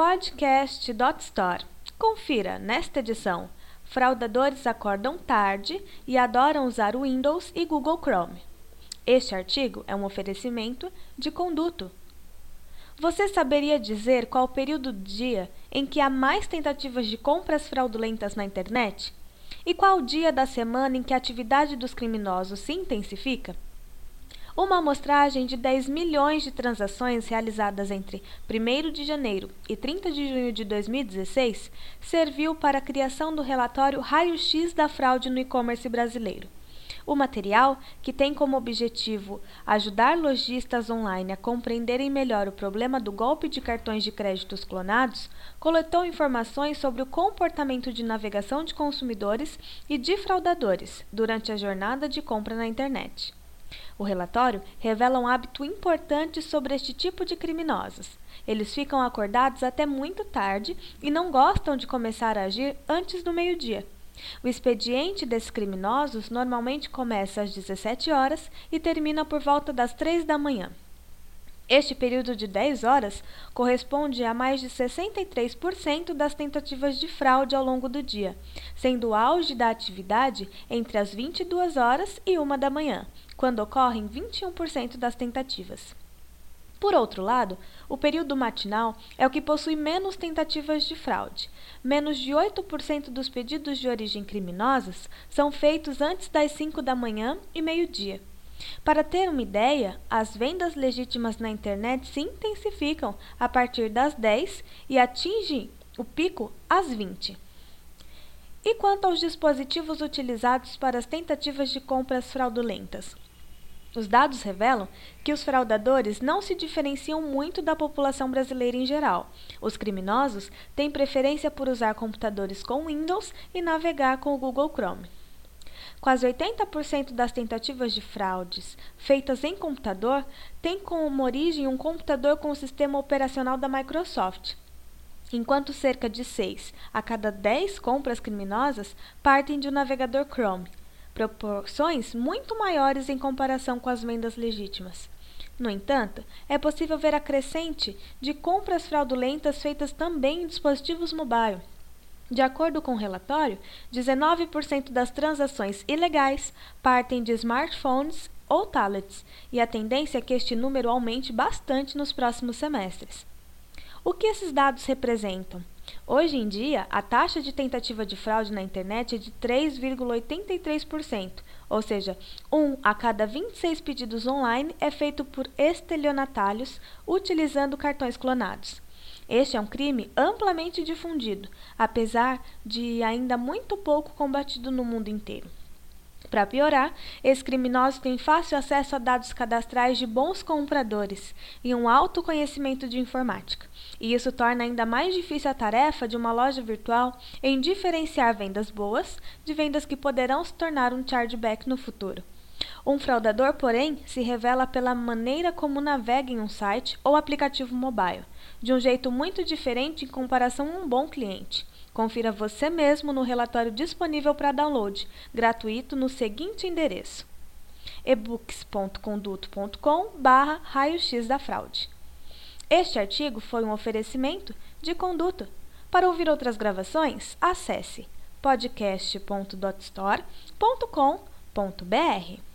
podcast.store. Confira nesta edição. Fraudadores acordam tarde e adoram usar o Windows e Google Chrome. Este artigo é um oferecimento de Conduto. Você saberia dizer qual o período do dia em que há mais tentativas de compras fraudulentas na internet? E qual o dia da semana em que a atividade dos criminosos se intensifica? Uma amostragem de 10 milhões de transações realizadas entre 1 de janeiro e 30 de junho de 2016 serviu para a criação do relatório Raio-X da Fraude no E-Commerce Brasileiro. O material, que tem como objetivo ajudar lojistas online a compreenderem melhor o problema do golpe de cartões de créditos clonados, coletou informações sobre o comportamento de navegação de consumidores e de fraudadores durante a jornada de compra na internet. O relatório revela um hábito importante sobre este tipo de criminosos. Eles ficam acordados até muito tarde e não gostam de começar a agir antes do meio-dia. O expediente desses criminosos normalmente começa às 17 horas e termina por volta das 3 da manhã. Este período de 10 horas corresponde a mais de 63% das tentativas de fraude ao longo do dia, sendo o auge da atividade entre as 22 horas e 1 da manhã, quando ocorrem 21% das tentativas. Por outro lado, o período matinal é o que possui menos tentativas de fraude. Menos de 8% dos pedidos de origem criminosas são feitos antes das 5 da manhã e meio-dia. Para ter uma ideia, as vendas legítimas na internet se intensificam a partir das 10 e atingem o pico às 20. E quanto aos dispositivos utilizados para as tentativas de compras fraudulentas? Os dados revelam que os fraudadores não se diferenciam muito da população brasileira em geral. Os criminosos têm preferência por usar computadores com Windows e navegar com o Google Chrome. Quase 80% das tentativas de fraudes feitas em computador têm como origem um computador com o sistema operacional da Microsoft, enquanto cerca de 6 a cada 10 compras criminosas partem de um navegador Chrome, proporções muito maiores em comparação com as vendas legítimas. No entanto, é possível ver a crescente de compras fraudulentas feitas também em dispositivos mobile. De acordo com o relatório, 19% das transações ilegais partem de smartphones ou tablets, e a tendência é que este número aumente bastante nos próximos semestres. O que esses dados representam? Hoje em dia, a taxa de tentativa de fraude na internet é de 3,83%, ou seja, um a cada 26 pedidos online é feito por estelionatários utilizando cartões clonados. Este é um crime amplamente difundido, apesar de ainda muito pouco combatido no mundo inteiro. Para piorar, esses criminosos têm fácil acesso a dados cadastrais de bons compradores e um alto conhecimento de informática. E isso torna ainda mais difícil a tarefa de uma loja virtual em diferenciar vendas boas de vendas que poderão se tornar um chargeback no futuro. Um fraudador, porém, se revela pela maneira como navega em um site ou aplicativo mobile, de um jeito muito diferente em comparação a um bom cliente. Confira você mesmo no relatório disponível para download, gratuito, no seguinte endereço: ebooks.conduto.com/raio-x da fraude. Este artigo foi um oferecimento de Conduto. Para ouvir outras gravações, acesse podcast.dotstore.com.br.